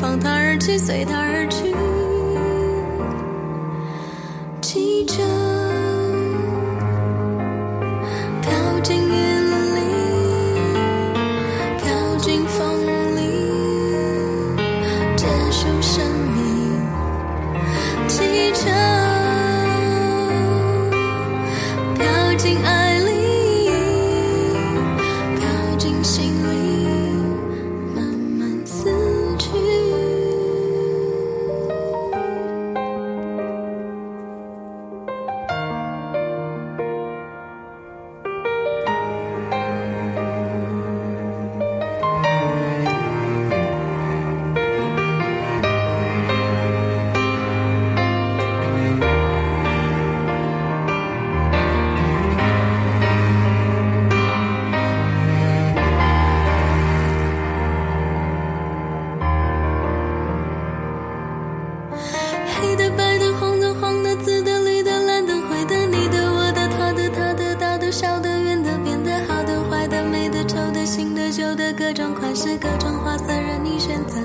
放他而去，随他而。的、各种款式、各种花色任你选择。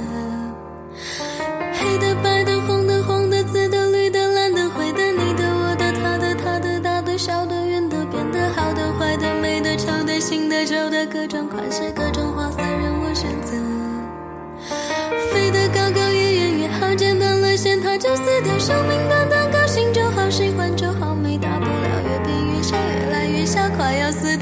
黑的、白的、红的、黄的、紫的、绿的、蓝的、灰的，你的、我的、他的、他的、大的、小的、圆的、扁的、好的、坏的、美的、丑的、新的、旧的，各种款式、各种花色任我选择。飞得高高，越远越好，剪断了线它就死掉。生命短短，高兴就好，喜欢就好，没大不了，越变越小，越来越小，快要死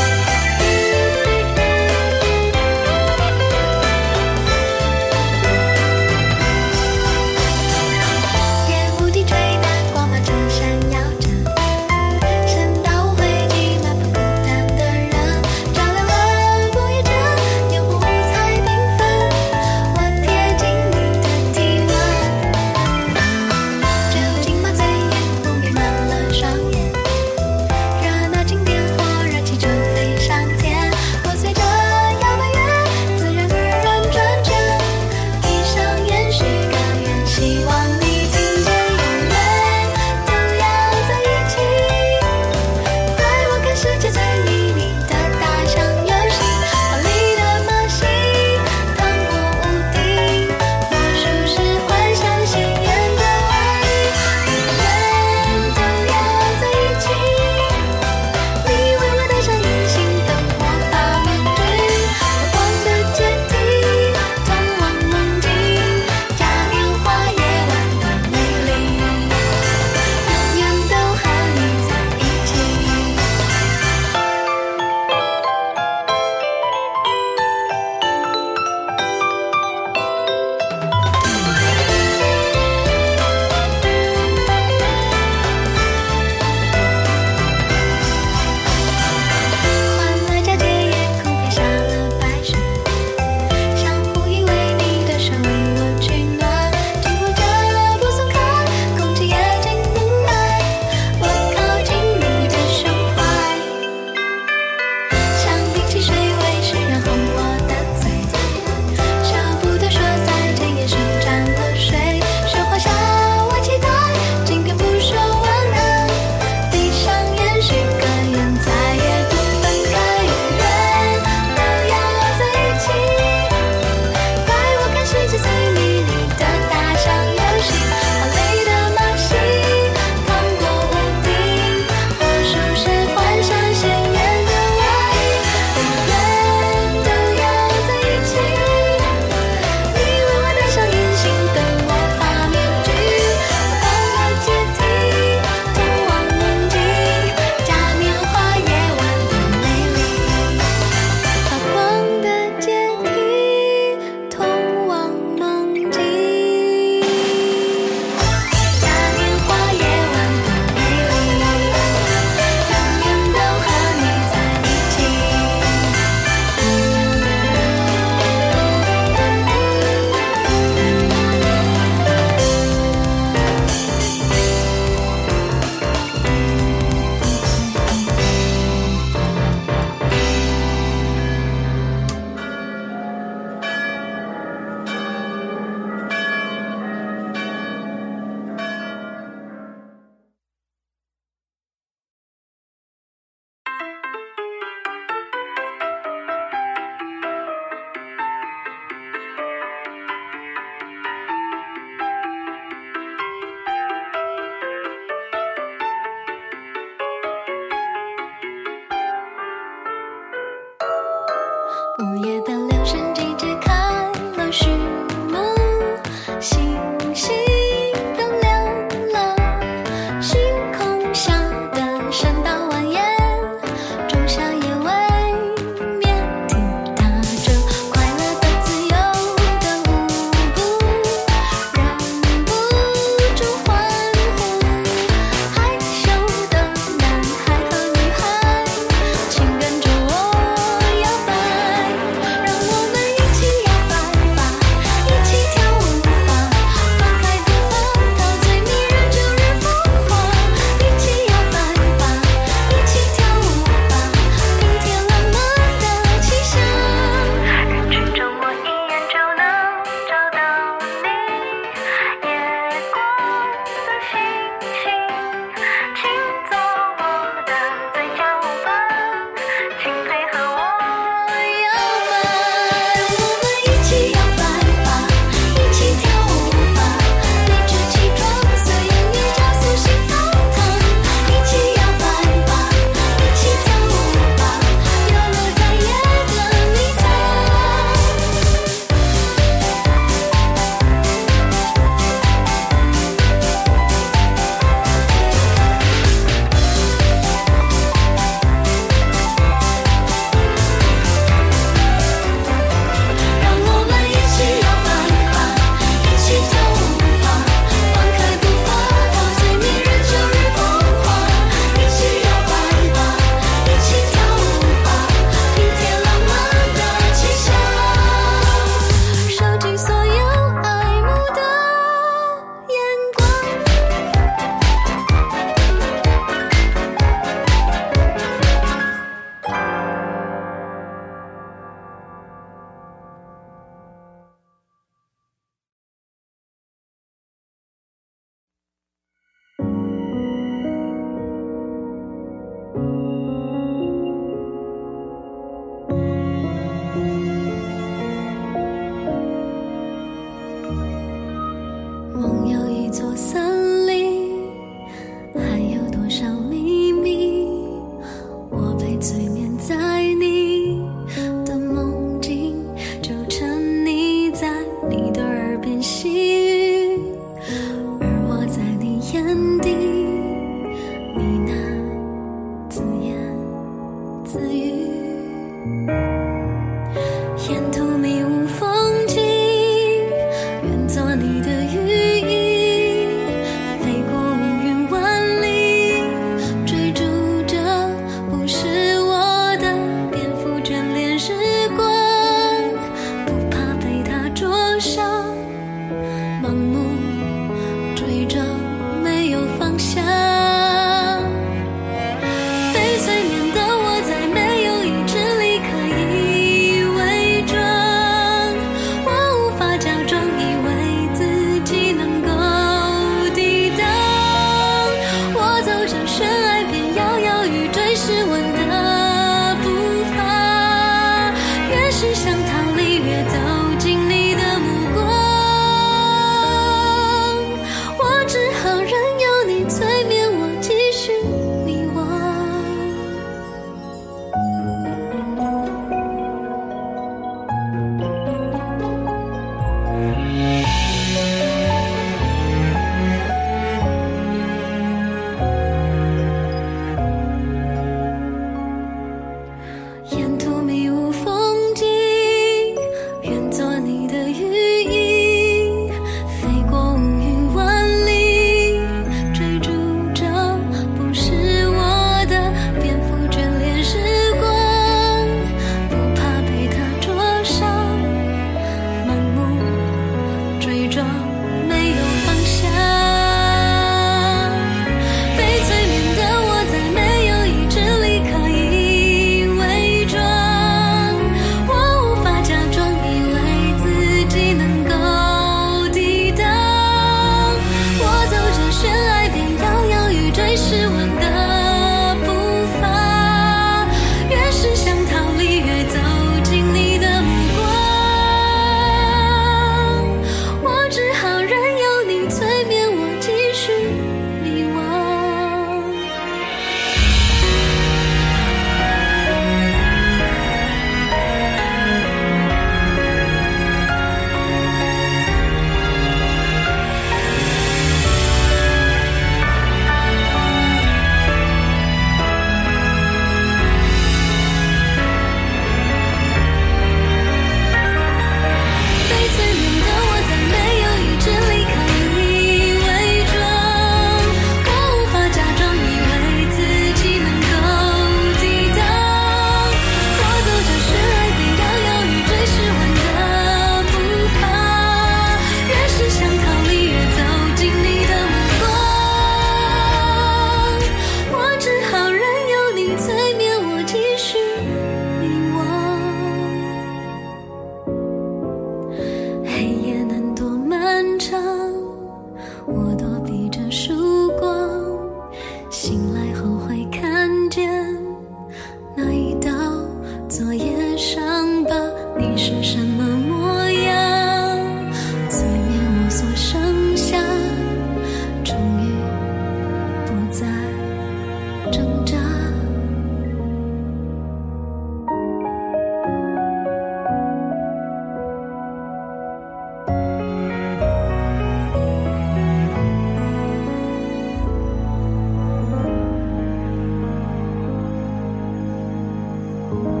Bye.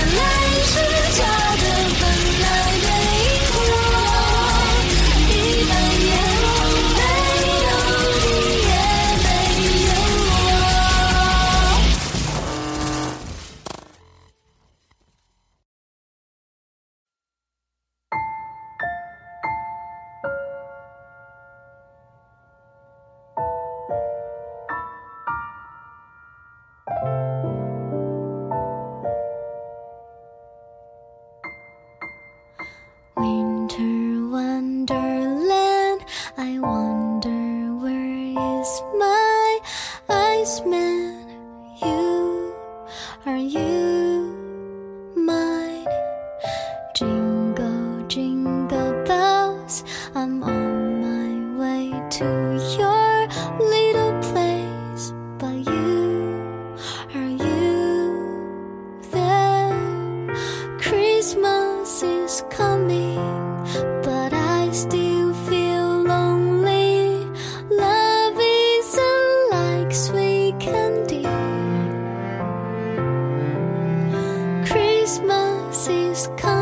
真的，泪 Please come.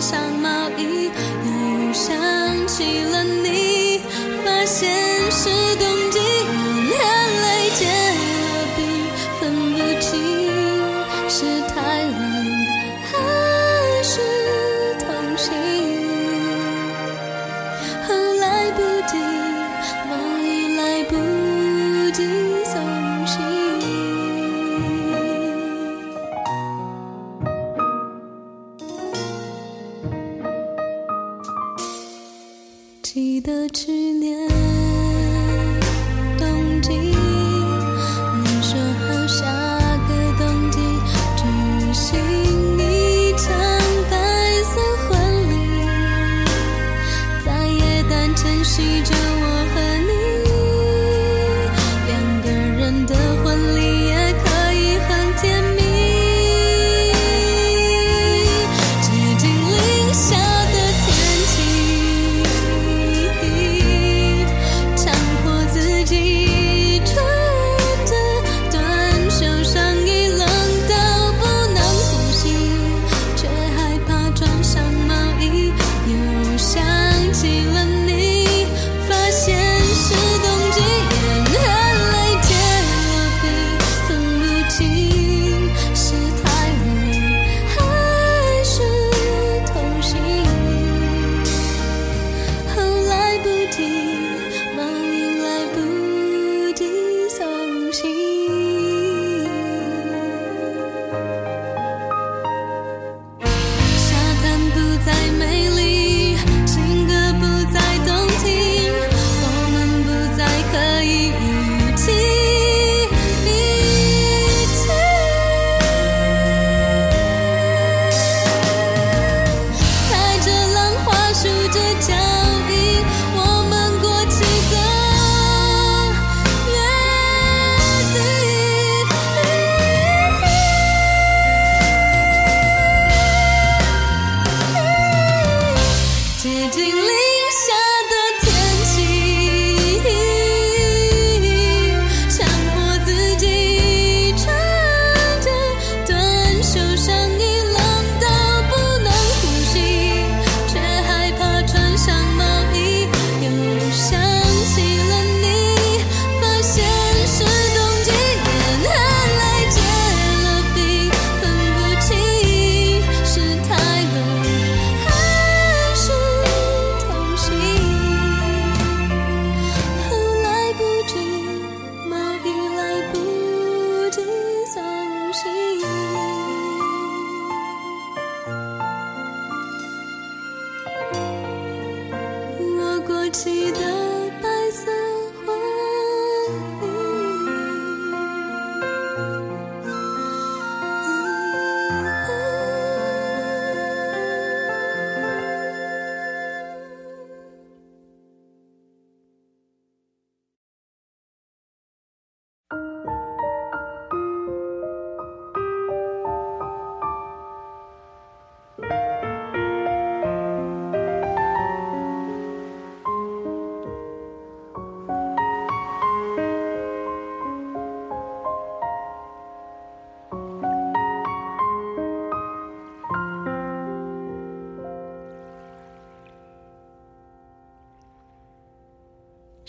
上毛衣，又想起了你，发现。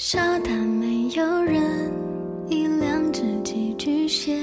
沙滩没有人，一辆只寄居蟹。